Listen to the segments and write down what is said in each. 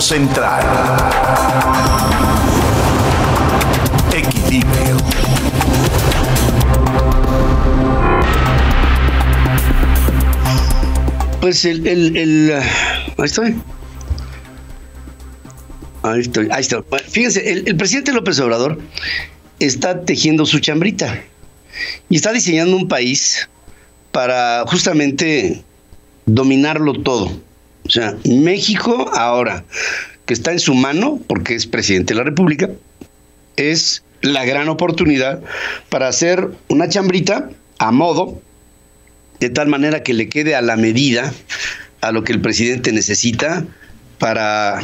Central. Equilibrio. Pues el, el, ahí estoy. Ahí estoy, ahí está. Fíjense, el presidente López Obrador está tejiendo su chambrita y está diseñando un país para justamente dominarlo todo. O sea, México ahora, que está en su mano, porque es presidente de la República, es la gran oportunidad para hacer una chambrita a modo, de tal manera que le quede a la medida a lo que el presidente necesita para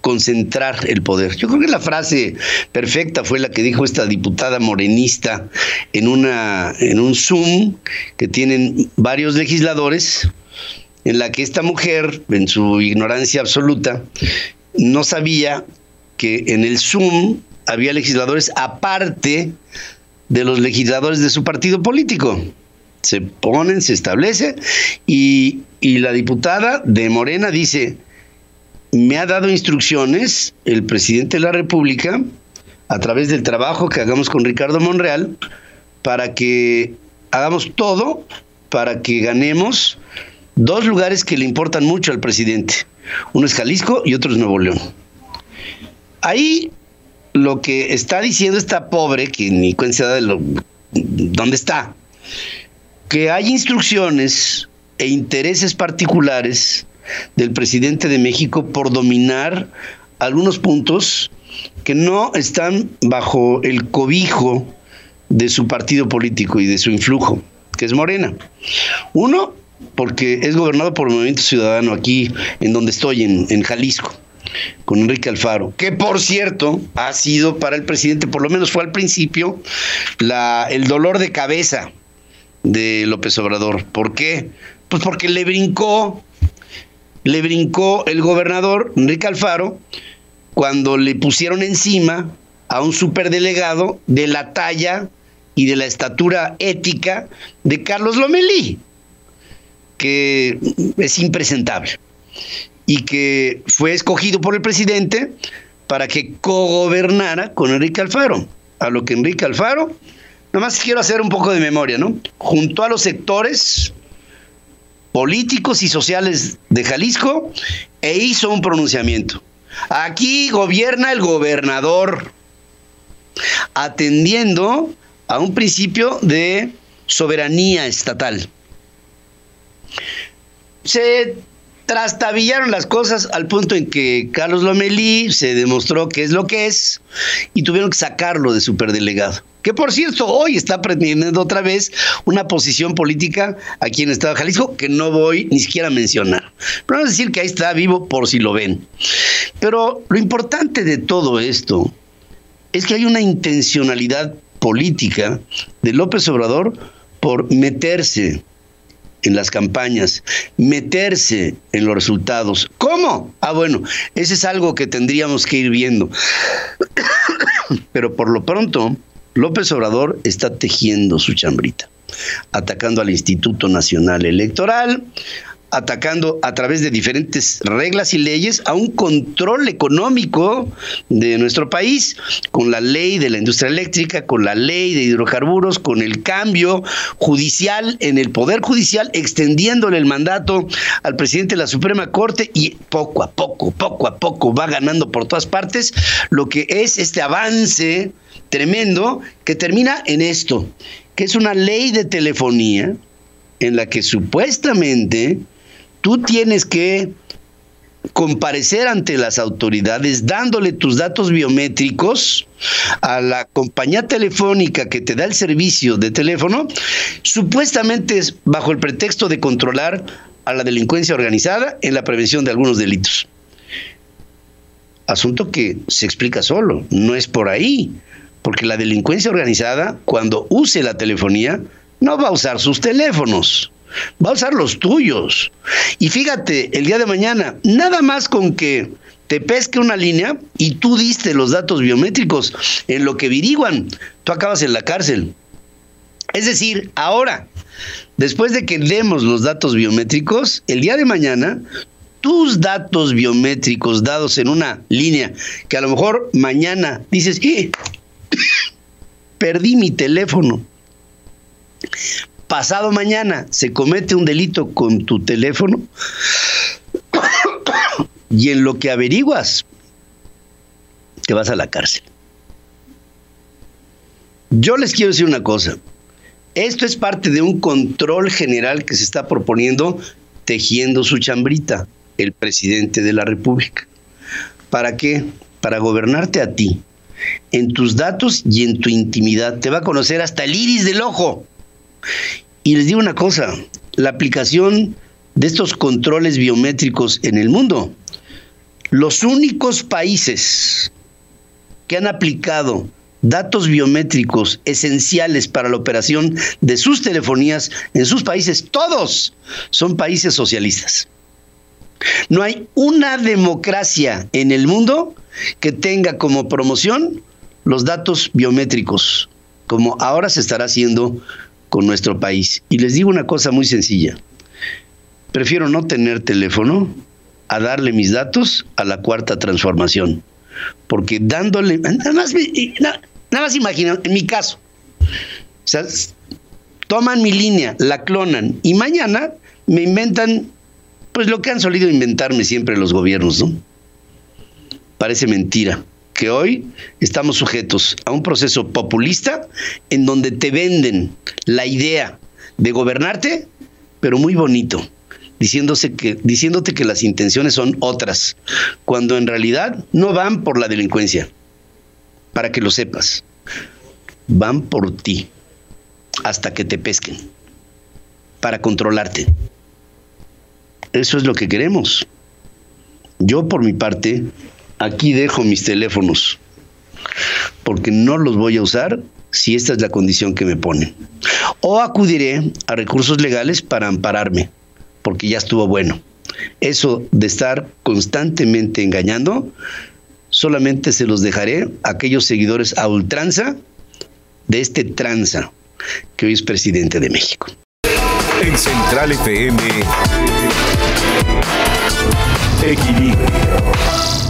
concentrar el poder. Yo creo que la frase perfecta fue la que dijo esta diputada morenista en una en un Zoom que tienen varios legisladores en la que esta mujer en su ignorancia absoluta no sabía que en el Zoom había legisladores aparte de los legisladores de su partido político. Se ponen, se establece y, y la diputada de Morena dice, me ha dado instrucciones el presidente de la República a través del trabajo que hagamos con Ricardo Monreal para que hagamos todo para que ganemos dos lugares que le importan mucho al presidente. Uno es Jalisco y otro es Nuevo León. Ahí lo que está diciendo esta pobre, que ni cuenta de lo, dónde está, que hay instrucciones e intereses particulares del presidente de México por dominar algunos puntos que no están bajo el cobijo de su partido político y de su influjo, que es Morena. Uno, porque es gobernado por el Movimiento Ciudadano aquí en donde estoy, en, Jalisco con Enrique Alfaro, que por cierto ha sido para el presidente, por lo menos fue al principio, la, el dolor de cabeza de López Obrador. ¿Por qué? Pues porque le brincó le brincó el gobernador Enrique Alfaro cuando le pusieron encima a un superdelegado de la talla y de la estatura ética de Carlos Lomelí, que es impresentable y que fue escogido por el presidente para que cogobernara con Enrique Alfaro. A lo que Enrique Alfaro, nada más quiero hacer un poco de memoria, ¿no? Junto a los sectores políticos y sociales de Jalisco e hizo un pronunciamiento. Aquí gobierna el gobernador, atendiendo a un principio de soberanía estatal. Se trastabillaron las cosas al punto en que Carlos Lomelí se demostró que es lo que es y tuvieron que sacarlo de superdelegado que por cierto hoy está pretendiendo otra vez una posición política aquí en el Estado de Jalisco que no voy ni siquiera a mencionar. Pero vamos a decir que ahí está vivo por si lo ven. Pero lo importante de todo esto es que hay una intencionalidad política de López Obrador por meterse en las campañas, meterse en los resultados. ¿Cómo? Ah, bueno, ese es algo que tendríamos que ir viendo. Pero por lo pronto, López Obrador está tejiendo su chambrita, atacando al Instituto Nacional Electoral, atacando a través de diferentes reglas y leyes a un control económico de nuestro país, con la ley de la industria eléctrica, con la ley de hidrocarburos, con el cambio judicial en el Poder Judicial, extendiéndole el mandato al presidente de la Suprema Corte y poco a poco, poco a poco va ganando por todas partes lo que es este avance tremendo que termina en esto, que es una ley de telefonía en la que supuestamente tú tienes que comparecer ante las autoridades dándole tus datos biométricos a la compañía telefónica que te da el servicio de teléfono, supuestamente es bajo el pretexto de controlar a la delincuencia organizada en la prevención de algunos delitos. Asunto que se explica solo, no es por ahí porque la delincuencia organizada, cuando use la telefonía, no va a usar sus teléfonos, va a usar los tuyos. Y fíjate, el día de mañana, nada más con que te pesque una línea y tú diste los datos biométricos en lo que averiguan, tú acabas en la cárcel. Es decir, ahora, después de que demos los datos biométricos, el día de mañana tus datos biométricos dados en una línea que a lo mejor mañana dices, ¡Eh! perdí mi teléfono. Pasado mañana se comete un delito con tu teléfono y en lo que averiguas te vas a la cárcel. Yo les quiero decir una cosa. Esto es parte de un control general que se está proponiendo tejiendo su chambrita el presidente de la República. ¿Para qué? Para gobernarte a ti, en tus datos y en tu intimidad. Te va a conocer hasta el iris del ojo. Y les digo una cosa, la aplicación de estos controles biométricos en el mundo, los únicos países que han aplicado datos biométricos esenciales para la operación de sus telefonías en sus países, todos son países socialistas. No hay una democracia en el mundo que tenga como promoción los datos biométricos, como ahora se estará haciendo con nuestro país. Y les digo una cosa muy sencilla. Prefiero no tener teléfono a darle mis datos a la cuarta transformación. Porque dándole, nada más, nada, más imaginen, en mi caso, toman mi línea, la clonan y mañana me inventan pues lo que han solido inventarme siempre los gobiernos, ¿no? Parece mentira que hoy estamos sujetos a un proceso populista en donde te venden la idea de gobernarte, pero muy bonito, diciéndose que, diciéndote que las intenciones son otras, cuando en realidad no van por la delincuencia, para que lo sepas, van por ti hasta que te pesquen, para controlarte. Eso es lo que queremos. Yo por mi parte, aquí dejo mis teléfonos, porque no los voy a usar si esta es la condición que me ponen. O acudiré a recursos legales para ampararme, porque ya estuvo bueno. Eso de estar constantemente engañando, solamente se los dejaré a aquellos seguidores a ultranza de este tranza que hoy es presidente de México. En Central FM, Equilibrio.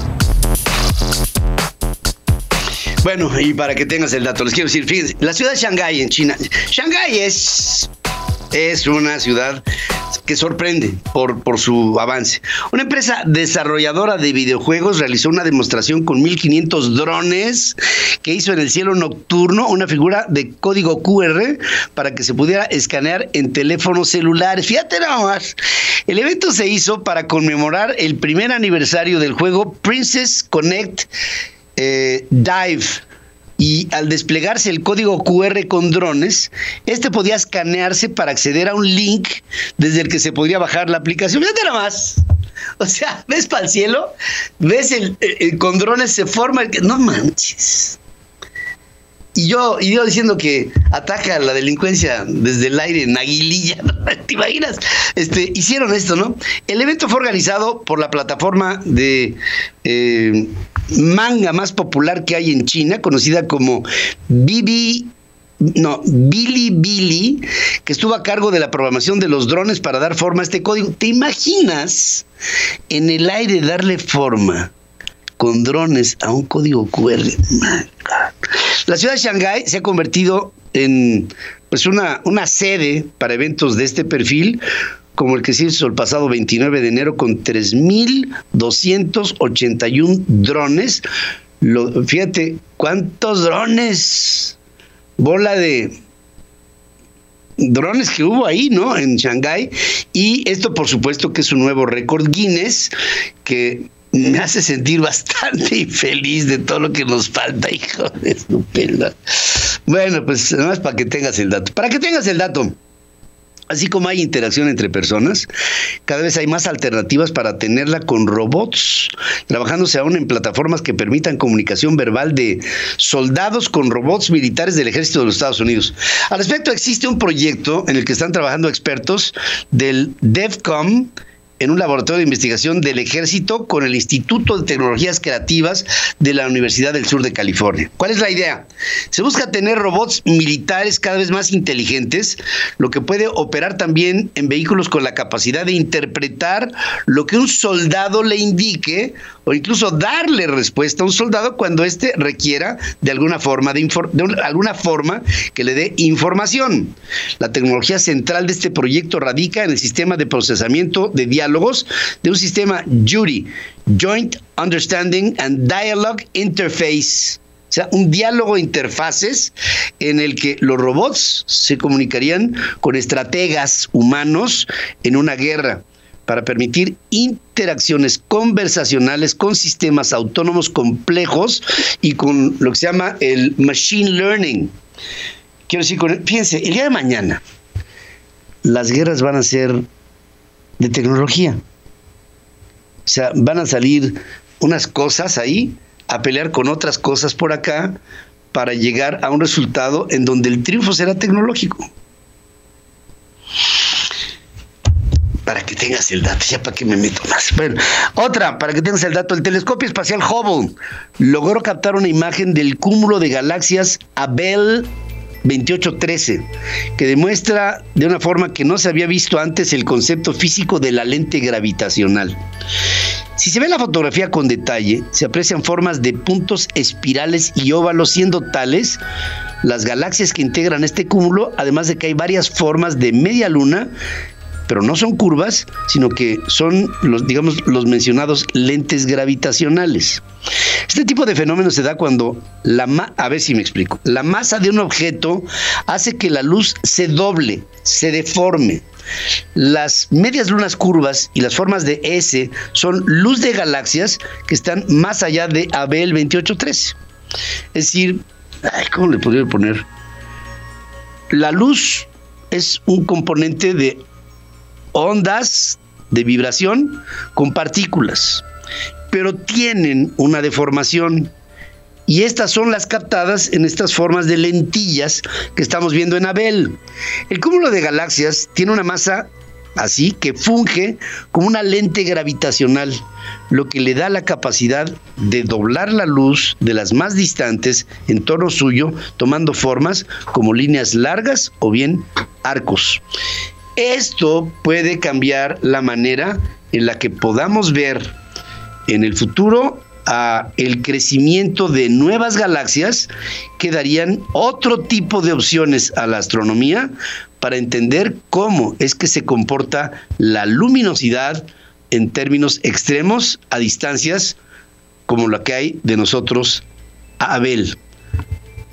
Bueno, y para que tengas el dato, les quiero decir, fíjense, la ciudad de Shanghái en China, Shanghái es, es una ciudad que sorprende por, por su avance. Una empresa desarrolladora de videojuegos realizó una demostración con 1500 drones que hizo en el cielo nocturno una figura de código QR para que se pudiera escanear en teléfonos celulares. Fíjate nada más. El evento se hizo para conmemorar el primer aniversario del juego Princess Connect eh, Dive y al desplegarse el código QR con drones, este podía escanearse para acceder a un link desde el que se podría bajar la aplicación. Fíjate nada más. O sea, ves para el cielo, ves el, con drones se forma el que. No manches. Y yo, y yo diciendo que ataca la delincuencia desde el aire en Aguililla, ¿te imaginas? Este, hicieron esto, ¿no? El evento fue organizado por la plataforma de eh, manga más popular que hay en China, conocida como no, Billy Billy, que estuvo a cargo de la programación de los drones para dar forma a este código. ¿Te imaginas en el aire darle forma con drones a un código QR? La ciudad de Shanghái se ha convertido en pues una, una sede para eventos de este perfil, como el que se hizo el pasado 29 de enero con 3.281 drones. Fíjate, ¿cuántos drones? Bola de drones que hubo ahí, ¿no? En Shanghái. Y esto, por supuesto, que es un nuevo récord Guinness que me hace sentir bastante infeliz de todo lo que nos falta, hijo de estupenda. Bueno, pues nada más para que tengas el dato. Para que tengas el dato. Así como hay interacción entre personas, cada vez hay más alternativas para tenerla con robots, trabajándose aún en plataformas que permitan comunicación verbal de soldados con robots militares del ejército de los Estados Unidos. Al respecto, existe un proyecto en el que están trabajando expertos del DEFCOM en un laboratorio de investigación del ejército con el Instituto de Tecnologías Creativas de la Universidad del Sur de California. ¿Cuál es la idea? Se busca tener robots militares cada vez más inteligentes, lo que puede operar también en vehículos con la capacidad de interpretar lo que un soldado le indique o incluso darle respuesta a un soldado cuando éste requiera de alguna forma de, de alguna forma que le dé información. La tecnología central de este proyecto radica en el sistema de procesamiento de diálogos de un sistema JUDI, Joint Understanding and Dialogue Interface. O sea, un diálogo interfaces en el que los robots se comunicarían con estrategas humanos en una guerra para permitir interacciones conversacionales con sistemas autónomos complejos y con lo que se llama el machine learning. Quiero decir, fíjense, el día de mañana las guerras van a ser de tecnología. O sea, van a salir unas cosas ahí a pelear con otras cosas por acá para llegar a un resultado en donde el triunfo será tecnológico. Para que tengas el dato, ya para que me meto más. Bueno, otra, para que tengas el dato, el telescopio espacial Hubble logró captar una imagen del cúmulo de galaxias Abel 2813, que demuestra de una forma que no se había visto antes el concepto físico de la lente gravitacional. Si se ve la fotografía con detalle, se aprecian formas de puntos espirales y óvalos siendo tales las galaxias que integran este cúmulo, además de que hay varias formas de media luna pero no son curvas, sino que son los, digamos, los mencionados lentes gravitacionales. Este tipo de fenómeno se da cuando la a ver si me explico. La masa de un objeto hace que la luz se doble, se deforme. Las medias lunas curvas y las formas de S son luz de galaxias que están más allá de Abel 2813. Es decir, ¿cómo le podría poner? La luz es un componente de ondas de vibración con partículas, pero tienen una deformación. Y estas son las captadas en estas formas de lentillas que estamos viendo en Abel. El cúmulo de galaxias tiene una masa así que funge como una lente gravitacional, lo que le da la capacidad de doblar la luz de las más distantes en torno suyo, tomando formas como líneas largas o bien arcos. Esto puede cambiar la manera en la que podamos ver en el futuro el crecimiento de nuevas galaxias que darían otro tipo de opciones a la astronomía para entender cómo es que se comporta la luminosidad en términos extremos a distancias como la que hay de nosotros a Abel,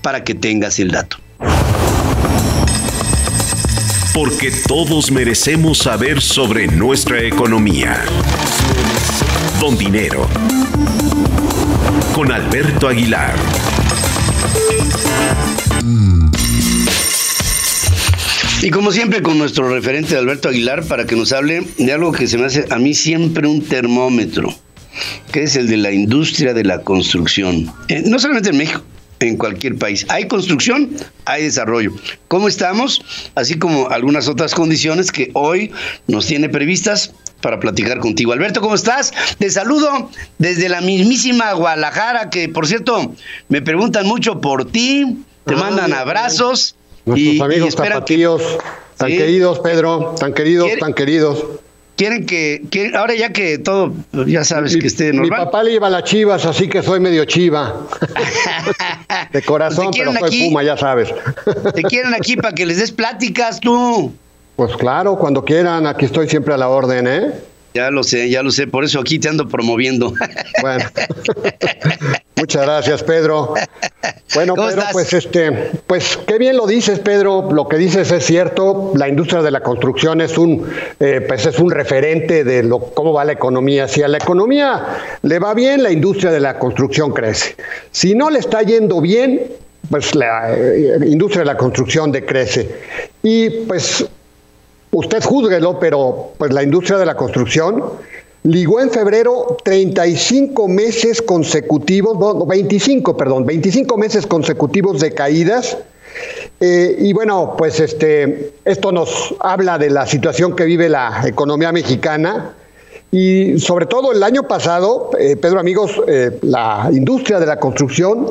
para que tengas el dato porque todos merecemos saber sobre nuestra economía. Don Dinero. Con Alberto Aguilar. Y como siempre con nuestro referente Alberto Aguilar para que nos hable de algo que se me hace a mí siempre un termómetro, que es el de la industria de la construcción. Eh, no solamente en México, en cualquier país. Hay construcción, hay desarrollo. ¿Cómo estamos? Así como algunas otras condiciones que hoy nos tiene previstas para platicar contigo. Alberto, ¿cómo estás? Te saludo desde la mismísima Guadalajara, que por cierto me preguntan mucho por ti, te mandan abrazos. Nuestros amigos tapatíos, tan queridos, Pedro, tan queridos, tan queridos quieren que, ahora ya que todo, ya sabes que esté normal. Mi papá le iba a las chivas, así que soy medio chiva. de corazón, pero soy puma, ya sabes. te quieren aquí para que les des pláticas tú. Pues claro, cuando quieran, aquí estoy siempre a la orden, ¿eh? Ya lo sé, ya lo sé, por eso aquí te ando promoviendo. Bueno, muchas gracias, Pedro. Bueno, Pedro, pues este, pues qué bien lo dices, Pedro. Lo que dices es cierto. La industria de la construcción es un, eh, pues es un referente de lo, cómo va la economía. Si a la economía le va bien, la industria de la construcción crece. Si no le está yendo bien, pues la eh, industria de la construcción decrece. Y pues usted júzguelo, pero pues la industria de la construcción ligó en febrero 35 meses consecutivos, 25, perdón, 25 meses consecutivos de caídas. Eh, y bueno, pues este, esto nos habla de la situación que vive la economía mexicana. Y sobre todo el año pasado, eh, Pedro amigos, eh, la industria de la construcción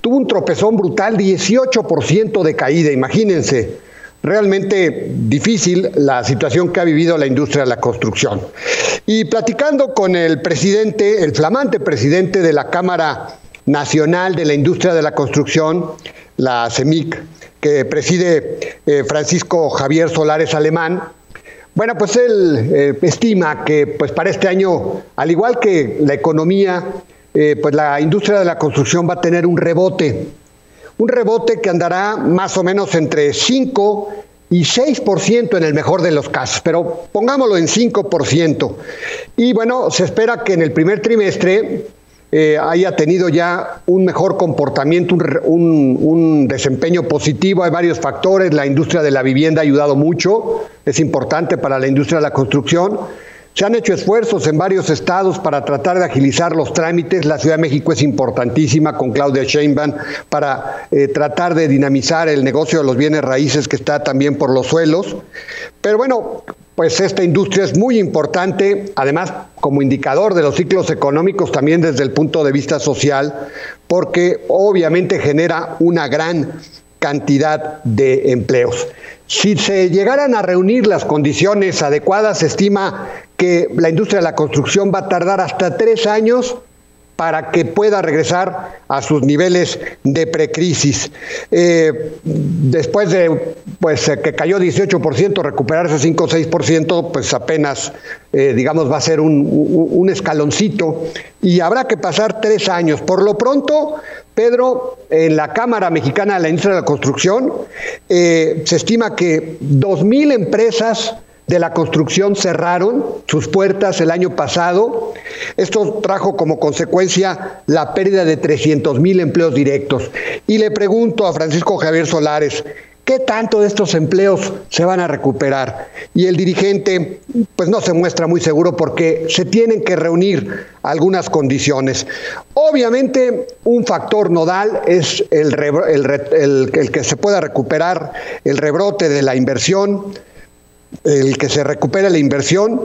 tuvo un tropezón brutal, 18% de caída, imagínense. Realmente difícil la situación que ha vivido la industria de la construcción. Y platicando con el presidente, el flamante presidente de la Cámara Nacional de la Industria de la Construcción, la CEMIC, que preside eh, Francisco Javier Solares Alemán, bueno, pues él eh, estima que pues para este año, al igual que la economía, eh, pues la industria de la construcción va a tener un rebote, un rebote que andará más o menos entre 5 y 6% en el mejor de los casos, pero pongámoslo en 5%. Y bueno, se espera que en el primer trimestre eh, haya tenido ya un mejor comportamiento, un, desempeño positivo. Hay varios factores. La industria de la vivienda ha ayudado mucho, es importante para la industria de la construcción. Se han hecho esfuerzos en varios estados para tratar de agilizar los trámites. La Ciudad de México es importantísima con Claudia Sheinbaum para eh, tratar de dinamizar el negocio de los bienes raíces que está también por los suelos. Pero bueno, pues esta industria es muy importante, además como indicador de los ciclos económicos también desde el punto de vista social, porque obviamente genera una gran cantidad de empleos. Si se llegaran a reunir las condiciones adecuadas, se estima que la industria de la construcción va a tardar hasta tres años para que pueda regresar a sus niveles de precrisis. Eh, después de pues, eh, que cayó 18%, recuperarse 5 o 6%, pues apenas, eh, digamos, va a ser un, escaloncito y habrá que pasar tres años. Por lo pronto, Pedro, en la Cámara Mexicana de la Industria de la Construcción, se estima que 2.000 empresas de la construcción cerraron sus puertas el año pasado. Esto trajo como consecuencia la pérdida de 300 mil empleos directos. Y le pregunto a Francisco Javier Solares, ¿qué tanto de estos empleos se van a recuperar? Y el dirigente, pues no se muestra muy seguro porque se tienen que reunir algunas condiciones. Obviamente, un factor nodal es el, el, el que se pueda recuperar el rebrote de la inversión el que se recupere la inversión.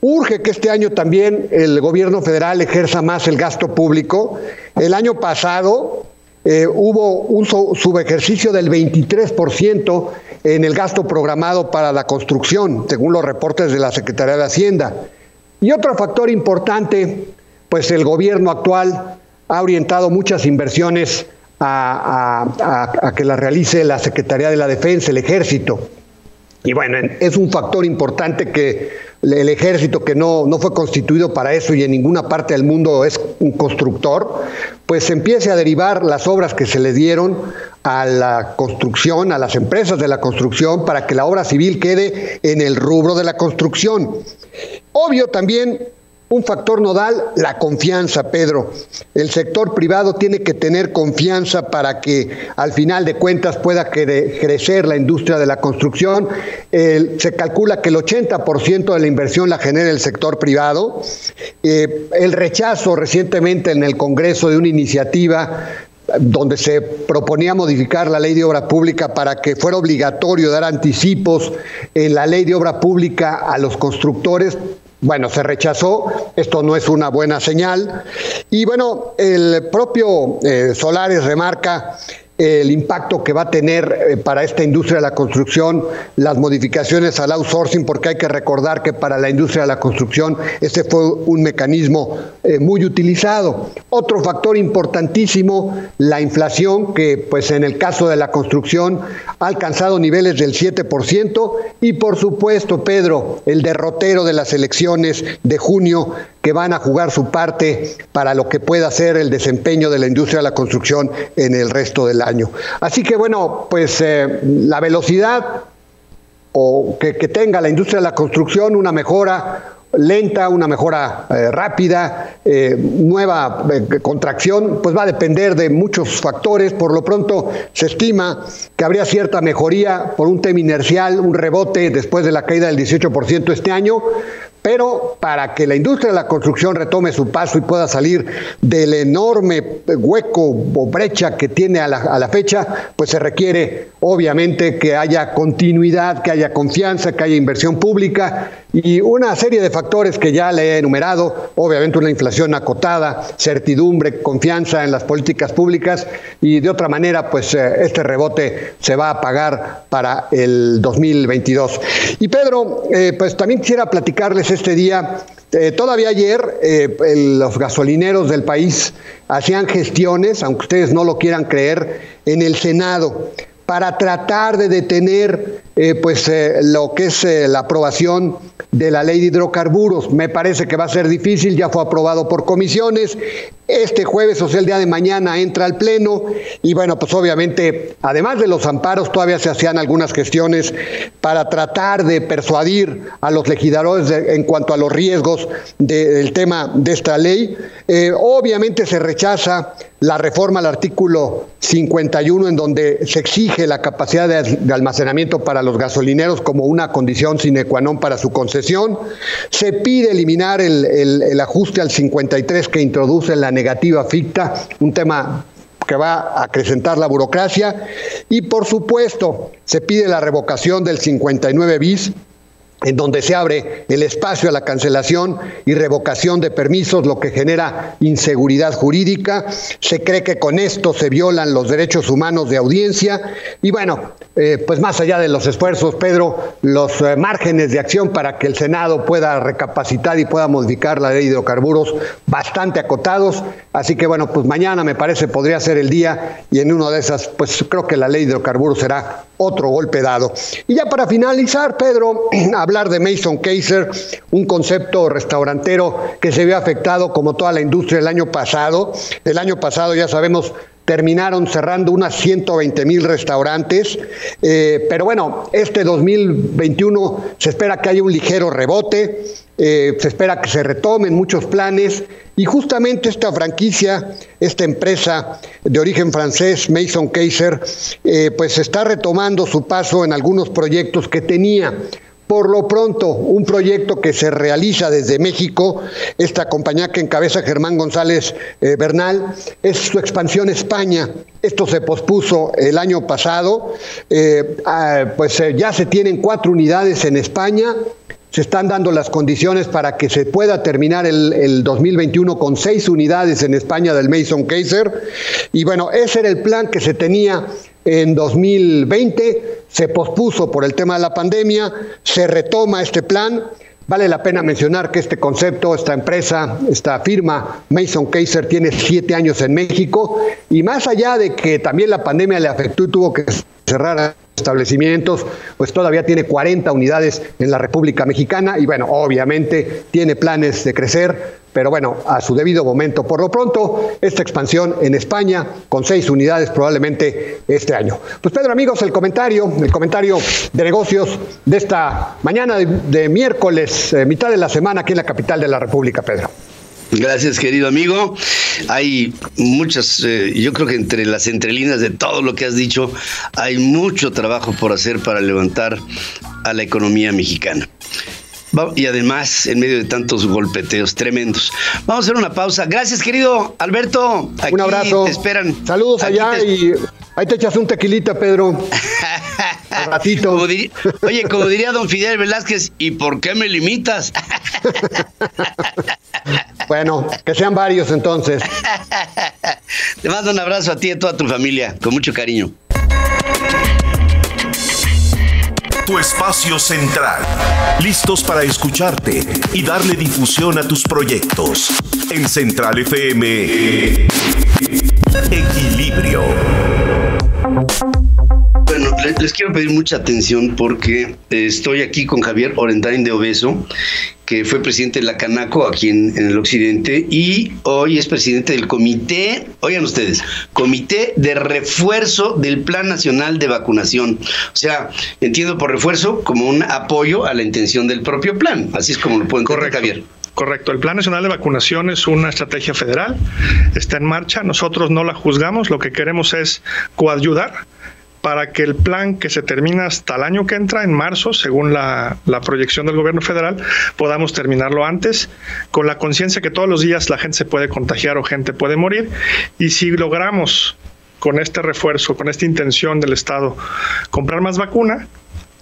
Urge que este año también el gobierno federal ejerza más el gasto público. El año pasado eh, hubo un subejercicio del 23% en el gasto programado para la construcción, según los reportes de la Secretaría de Hacienda. Y otro factor importante, pues el gobierno actual ha orientado muchas inversiones a que las realice la Secretaría de la Defensa, el Ejército. Y bueno, es un factor importante que el ejército, que no, no fue constituido para eso y en ninguna parte del mundo es un constructor, pues empiece a derivar las obras que se le dieron a la construcción, a las empresas de la construcción, para que la obra civil quede en el rubro de la construcción. Obvio también un factor nodal, la confianza, Pedro. El sector privado tiene que tener confianza para que al final de cuentas pueda crecer la industria de la construcción. se calcula que el 80% de la inversión la genera el sector privado. Eh, el rechazo recientemente en el Congreso de una iniciativa donde se proponía modificar la ley de obra pública para que fuera obligatorio dar anticipos en la ley de obra pública a los constructores, bueno, se rechazó, esto no es una buena señal. Y bueno, el propio eh, Solares remarca el impacto que va a tener eh, para esta industria de la construcción las modificaciones al outsourcing, porque hay que recordar que para la industria de la construcción este fue un mecanismo eh, muy utilizado. Otro factor importantísimo, la inflación, que pues en el caso de la construcción ha alcanzado niveles del 7%, y por supuesto, Pedro, el derrotero de las elecciones de junio que van a jugar su parte para lo que pueda ser el desempeño de la industria de la construcción en el resto del año. Así que bueno, pues eh, la velocidad o que, tenga la industria de la construcción una mejora lenta, una mejora eh, rápida, eh, nueva contracción, pues va a depender de muchos factores. Por lo pronto se estima que habría cierta mejoría por un tema inercial, un rebote después de la caída del 18% este año, pero para que la industria de la construcción retome su paso y pueda salir del enorme hueco o brecha que tiene a la, fecha, pues se requiere obviamente que haya continuidad, que haya confianza, que haya inversión pública y una serie de factores que ya le he enumerado, obviamente una inflación acotada, certidumbre, confianza en las políticas públicas y de otra manera pues eh, este rebote se va a pagar para el 2022. Y Pedro, eh, pues también quisiera platicarles este día, eh, todavía ayer los gasolineros del país hacían gestiones, aunque ustedes no lo quieran creer, en el Senado para tratar de detener eh, pues, eh, lo que es eh, la aprobación de la ley de hidrocarburos. Me parece que va a ser difícil, ya fue aprobado por comisiones. Este jueves, o sea, el día de mañana, entra al Pleno y bueno, pues obviamente, además de los amparos, todavía se hacían algunas gestiones para tratar de persuadir a los legisladores en cuanto a los riesgos del tema de esta ley. obviamente se rechaza la reforma al artículo 51 en donde se exige la capacidad de, almacenamiento para los gasolineros como una condición sine qua non para su concesión. Se pide eliminar el, el ajuste al 53 que introduce la negativa ficta, un tema que va a acrecentar la burocracia. Y por supuesto, se pide la revocación del 59 bis en donde se abre el espacio a la cancelación y revocación de permisos, lo que genera inseguridad jurídica. Se cree que con esto se violan los derechos humanos de audiencia. Y bueno, eh, pues más allá de los esfuerzos, Pedro, los eh, márgenes de acción para que el Senado pueda recapacitar y pueda modificar la ley de hidrocarburos bastante acotados. Así que bueno, pues mañana me parece podría ser el día y en una de esas, pues creo que la ley de hidrocarburos será otro golpe dado. Y ya para finalizar, Pedro, hablar de Mason Kaiser, un concepto restaurantero que se vio afectado como toda la industria el año pasado. El año pasado, ya sabemos, terminaron cerrando unas 120 mil restaurantes, eh, pero bueno, este 2021 se espera que haya un ligero rebote, eh, se espera que se retomen muchos planes y justamente esta franquicia, esta empresa de origen francés, Mason Kaiser, eh, pues está retomando su paso en algunos proyectos que tenía. Por lo pronto, un proyecto que se realiza desde México, esta compañía que encabeza Germán González eh, Bernal, es su expansión a España. Esto se pospuso el año pasado, eh, ah, pues eh, ya se tienen cuatro unidades en España, se están dando las condiciones para que se pueda terminar el, el, 2021 con seis unidades en España del Mason Kaiser. Y bueno, ese era el plan que se tenía en 2020, se pospuso por el tema de la pandemia, se retoma este plan. Vale la pena mencionar que este concepto, esta empresa, esta firma Mason Kaiser tiene siete años en México y más allá de que también la pandemia le afectó y tuvo que cerrar establecimientos, pues todavía tiene 40 unidades en la República Mexicana y bueno, obviamente tiene planes de crecer, pero bueno, a su debido momento. Por lo pronto, esta expansión en España con seis unidades probablemente este año. Pues Pedro, amigos, el comentario, el comentario de negocios de esta mañana de, miércoles, eh, mitad de la semana aquí en la capital de la República, Pedro. Gracias, querido amigo. Hay muchas, eh, yo creo que entre las entrelinas de todo lo que has dicho, hay mucho trabajo por hacer para levantar a la economía mexicana. Y además, en medio de tantos golpeteos tremendos. Vamos a hacer una pausa. Gracias, querido Alberto. un abrazo. Te esperan. Saludos allá y ahí te echas un tequilita, Pedro. ratito. oye, como diría don Fidel Velázquez, ¿y por qué me limitas? bueno, que sean varios entonces. Te mando un abrazo a ti y a toda tu familia, con mucho cariño. Tu espacio central, listos para escucharte y darle difusión a tus proyectos. En Central FM, Equilibrio les quiero pedir mucha atención porque eh, estoy aquí con Javier Orendain de Obeso, que fue presidente de la Canaco aquí en, el occidente y hoy es presidente del comité, oigan ustedes, comité de refuerzo del Plan Nacional de Vacunación. O sea, entiendo por refuerzo como un apoyo a la intención del propio plan. Así es como lo pueden correr, Javier. Correcto, el Plan Nacional de Vacunación es una estrategia federal, está en marcha, nosotros no la juzgamos, lo que queremos es coayudar para que el plan que se termina hasta el año que entra, en marzo, según la, la proyección del gobierno federal, podamos terminarlo antes, con la conciencia que todos los días la gente se puede contagiar o gente puede morir. Y si logramos con este refuerzo, con esta intención del Estado, comprar más vacuna,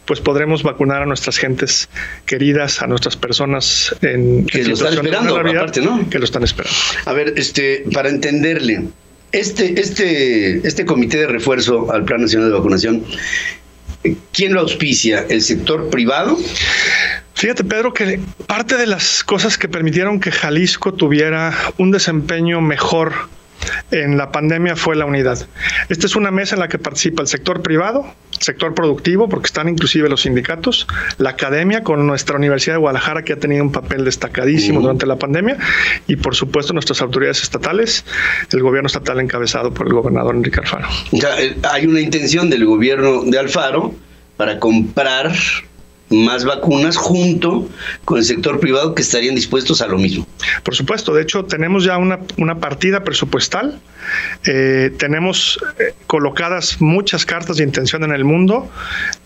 pues podremos vacunar a nuestras gentes queridas, a nuestras personas en que lo están esperando, aparte, ¿no? Que lo están esperando. A ver, este, para entenderle, este, este, este comité de refuerzo al Plan Nacional de Vacunación, ¿quién lo auspicia? ¿El sector privado? Fíjate, Pedro, que parte de las cosas que permitieron que Jalisco tuviera un desempeño mejor en la pandemia fue la unidad. Esta es una mesa en la que participa el sector privado, el sector productivo, porque están inclusive los sindicatos, la academia con nuestra Universidad de Guadalajara, que ha tenido un papel destacadísimo durante la pandemia, y por supuesto nuestras autoridades estatales, el gobierno estatal encabezado por el gobernador Enrique Alfaro. Ya, eh, hay una intención del gobierno de Alfaro para comprar más vacunas junto con el sector privado que estarían dispuestos a lo mismo. Por supuesto, de hecho tenemos ya una, partida presupuestal, eh, tenemos eh, colocadas muchas cartas de intención en el mundo,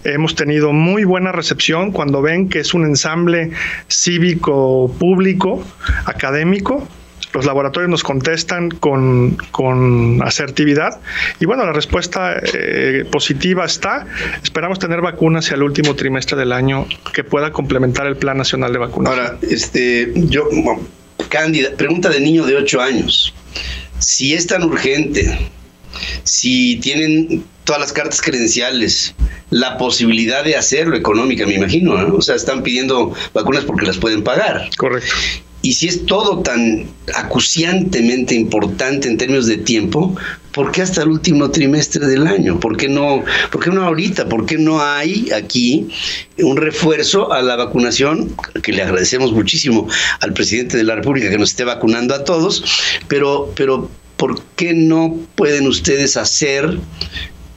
hemos tenido muy buena recepción cuando ven que es un ensamble cívico, público, académico, los laboratorios nos contestan con, con asertividad y bueno, la respuesta eh, positiva está. Esperamos tener vacunas hacia el último trimestre del año que pueda complementar el Plan Nacional de Vacunación. Ahora, este, yo, Cándida, pregunta de niño de 8 años. Si es tan urgente, si tienen todas las cartas credenciales, la posibilidad de hacerlo económica, me imagino, O sea, están pidiendo vacunas porque las pueden pagar. Correcto. Y si es todo tan acuciantemente importante en términos de tiempo, ¿por qué hasta el último trimestre del año? ¿Por qué no, por qué no ahorita? ¿Por qué no hay aquí un refuerzo a la vacunación? Que le agradecemos muchísimo al presidente de la República que nos esté vacunando a todos, pero, pero ¿por qué no pueden ustedes hacer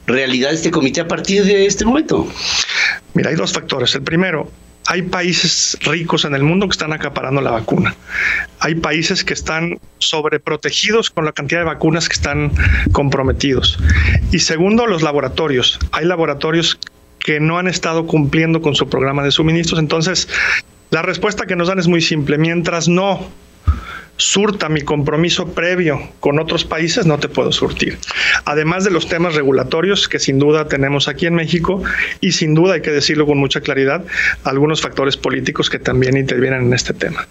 realidad este comité a partir de este momento? Mira, hay dos factores. El primero, hay países ricos en el mundo que están acaparando la vacuna. Hay países que están sobreprotegidos con la cantidad de vacunas que están comprometidos. Y segundo, los laboratorios. Hay laboratorios que no han estado cumpliendo con su programa de suministros. Entonces, la respuesta que nos dan es muy simple. Mientras no surta mi compromiso previo con otros países, no te puedo surtir. Además de los temas regulatorios que sin duda tenemos aquí en México y sin duda hay que decirlo con mucha claridad, algunos factores políticos que también intervienen en este tema.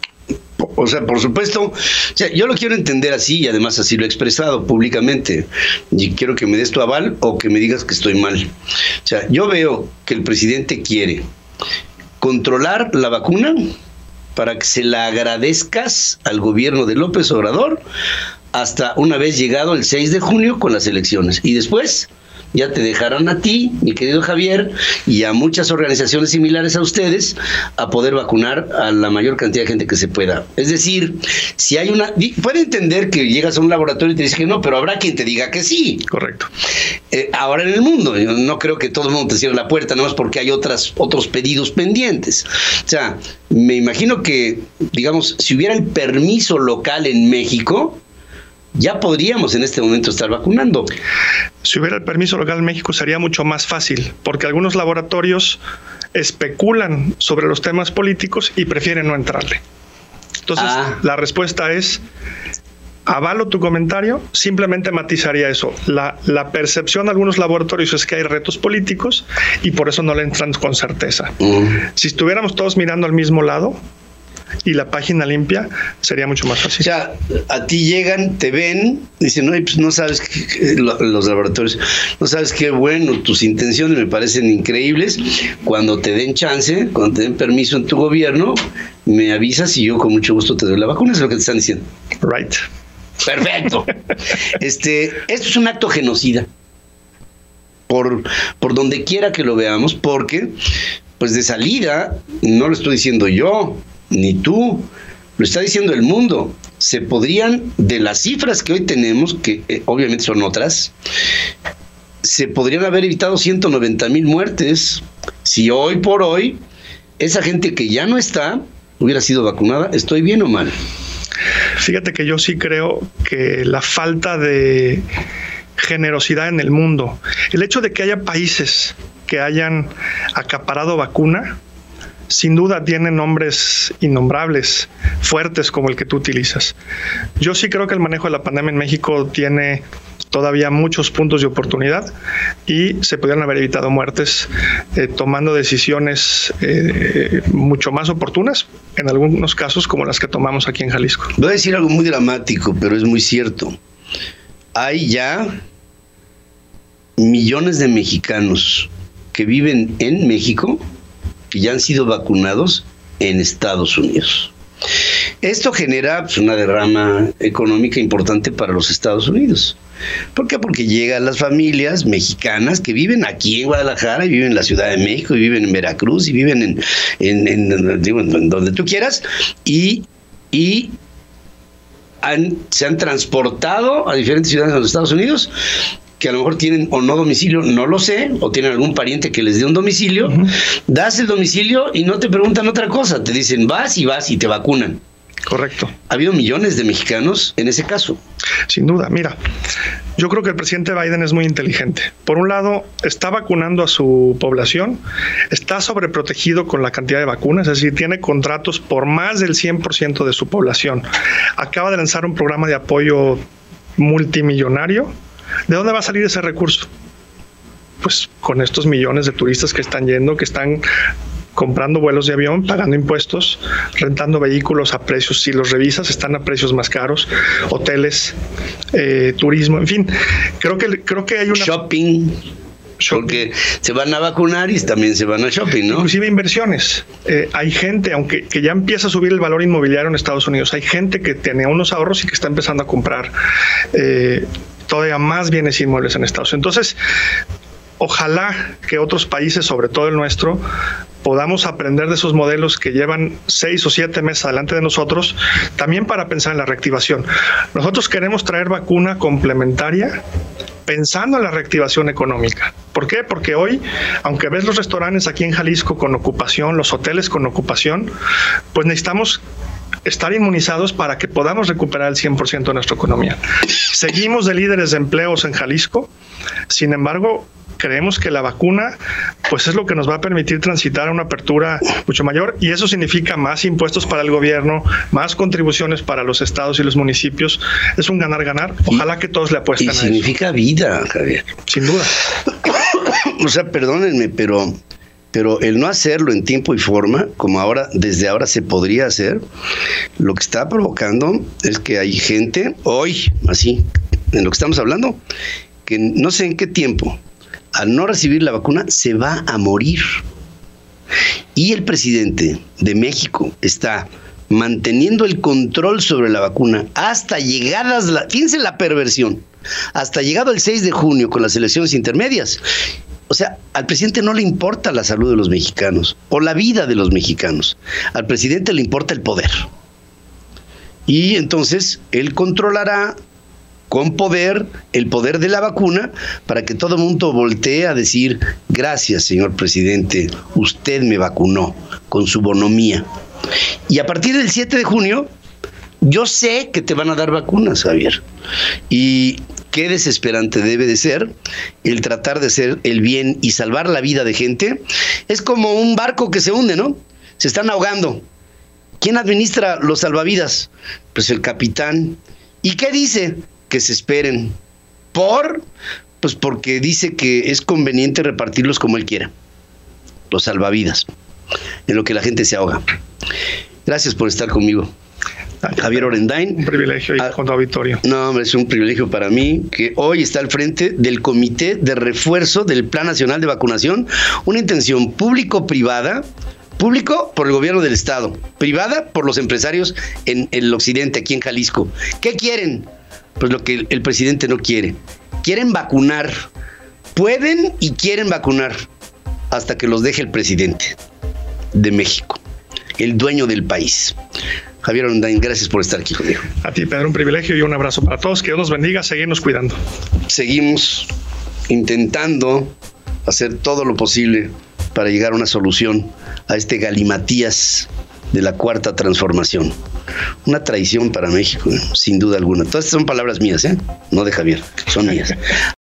O sea, por supuesto, yo lo quiero entender así y además así lo he expresado públicamente. Y quiero que me des tu aval o que me digas que estoy mal. O sea, yo veo que el presidente quiere controlar la vacuna para que se la agradezcas al gobierno de López Obrador hasta una vez llegado el 6 de junio con las elecciones. Y después ya te dejarán a ti, mi querido Javier, y a muchas organizaciones similares a ustedes a poder vacunar a la mayor cantidad de gente que se pueda. Es decir, si hay una... Puede entender que llegas a un laboratorio y te dice que no, pero habrá quien te diga que sí. Correcto. Eh, ahora en el mundo, yo no creo que todo el mundo te cierre la puerta, nada más porque hay otras, otros pedidos pendientes. O sea, me imagino que, digamos, si hubiera el permiso local en México, ya podríamos en este momento estar vacunando. Si hubiera el permiso local en México sería mucho más fácil, porque algunos laboratorios especulan sobre los temas políticos y prefieren no entrarle. Entonces, ah. la respuesta es, avalo tu comentario, simplemente matizaría eso. La, la, percepción de algunos laboratorios es que hay retos políticos y por eso no le entran con certeza. Mm. Si estuviéramos todos mirando al mismo lado, y la página limpia, sería mucho más fácil. O sea, a ti llegan, te ven, dicen, no, pues no sabes, los laboratorios, no sabes qué bueno, tus intenciones me parecen increíbles. Cuando te den chance, cuando te den permiso en tu gobierno, me avisas y yo con mucho gusto te doy la vacuna, es lo que te están diciendo. Right. Perfecto. este, esto es un acto genocida. Por, por donde quiera que lo veamos, porque, pues de salida, no lo estoy diciendo yo, ni tú, lo está diciendo el mundo. Se podrían, de las cifras que hoy tenemos, que eh, obviamente son otras, se podrían haber evitado 190 mil muertes si hoy por hoy esa gente que ya no está hubiera sido vacunada. ¿Estoy bien o mal? Fíjate que yo sí creo que la falta de generosidad en el mundo. El hecho de que haya países que hayan acaparado vacuna, sin duda tiene nombres innombrables, fuertes como el que tú utilizas. Yo sí creo que el manejo de la pandemia en México tiene todavía muchos puntos de oportunidad y se pudieron haber evitado muertes eh, tomando decisiones eh, mucho más oportunas, en algunos casos como las que tomamos aquí en Jalisco. Voy a decir algo muy dramático, pero es muy cierto. Hay ya millones de mexicanos que viven en México que ya han sido vacunados en Estados Unidos. Esto genera pues, una derrama económica importante para los Estados Unidos. ¿Por qué? Porque llegan las familias mexicanas que viven aquí en Guadalajara, y viven en la Ciudad de México, y viven en Veracruz, y viven en, donde tú quieras, y, y se han transportado a diferentes ciudades de los Estados Unidos que a lo mejor tienen o no domicilio, no lo sé, o tienen algún pariente que les dé un domicilio, das el domicilio y no te preguntan otra cosa, te dicen vas y vas y te vacunan. Correcto. Ha habido millones de mexicanos en ese caso. Sin duda, mira, yo creo que el presidente Biden es muy inteligente. Por un lado, está vacunando a su población, está sobreprotegido con la cantidad de vacunas, es decir, tiene contratos por más del 100% de su población. Acaba de lanzar un programa de apoyo multimillonario ¿De dónde va a salir ese recurso? Pues con estos millones de turistas que están yendo, que están comprando vuelos de avión, pagando impuestos, rentando vehículos a precios, si los revisas, están a precios más caros, hoteles, eh, turismo, en fin, creo que, creo que hay una... Shopping. Porque se van a vacunar y también se van a shopping, ¿no? Inclusive inversiones. Eh, hay gente, aunque que ya empieza a subir el valor inmobiliario en Estados Unidos, hay gente que tiene unos ahorros y que está empezando a comprar eh, todavía más bienes inmuebles en Estados Unidos. Entonces, ojalá que otros países, sobre todo el nuestro, podamos aprender de esos modelos que llevan seis o siete meses adelante de nosotros, también para pensar en la reactivación. Nosotros queremos traer vacuna complementaria pensando en la reactivación económica. ¿Por qué? Porque hoy, aunque ves los restaurantes aquí en Jalisco con ocupación, los hoteles con ocupación, pues necesitamos estar inmunizados para que podamos recuperar el 100% de nuestra economía. Seguimos de líderes de empleos en Jalisco, sin embargo, creemos que la vacuna pues es lo que nos va a permitir transitar a una apertura mucho mayor y eso significa más impuestos para el gobierno, más contribuciones para los estados y los municipios. Es un ganar-ganar. Ojalá que todos le apuesten. Y significa vida, Javier. Sin duda. o sea, perdónenme, pero pero el no hacerlo en tiempo y forma, como ahora, desde ahora se podría hacer, lo que está provocando es que hay gente, hoy, así, en lo que estamos hablando, que no sé en qué tiempo, al no recibir la vacuna, se va a morir. Y el presidente de México está manteniendo el control sobre la vacuna hasta llegadas, la, fíjense la perversión, hasta llegado el 6 de junio con las elecciones intermedias. O sea, al presidente no le importa la salud de los mexicanos o la vida de los mexicanos. Al presidente le importa el poder. Y entonces él controlará con poder el poder de la vacuna para que todo el mundo voltee a decir, gracias señor presidente, usted me vacunó con su bonomía. Y a partir del 7 de junio, yo sé que te van a dar vacunas, Javier. Y qué desesperante debe de ser el tratar de hacer el bien y salvar la vida de gente. Es como un barco que se hunde, ¿no? Se están ahogando. ¿Quién administra los salvavidas? Pues el capitán. ¿Y qué dice? Que se esperen. ¿Por? Pues porque dice que es conveniente repartirlos como él quiera. Los salvavidas. En lo que la gente se ahoga. Gracias por estar conmigo. Javier Orendain. Un privilegio y ah, con auditorio. No, hombre, es un privilegio para mí que hoy está al frente del Comité de Refuerzo del Plan Nacional de Vacunación, una intención público-privada Público por el gobierno del Estado, privada por los empresarios en, el occidente, aquí en Jalisco. ¿Qué quieren? Pues lo que el presidente no quiere. Quieren vacunar. Pueden y quieren vacunar hasta que los deje el presidente de México, el dueño del país. Javier Ondain, gracias por estar aquí conmigo. A ti, Pedro, un privilegio y un abrazo para todos. Que Dios nos bendiga, seguimos cuidando. Seguimos intentando hacer todo lo posible para llegar a una solución a este galimatías de la cuarta transformación. Una traición para México, sin duda alguna. Todas estas son palabras mías, ¿eh? no de Javier, son mías.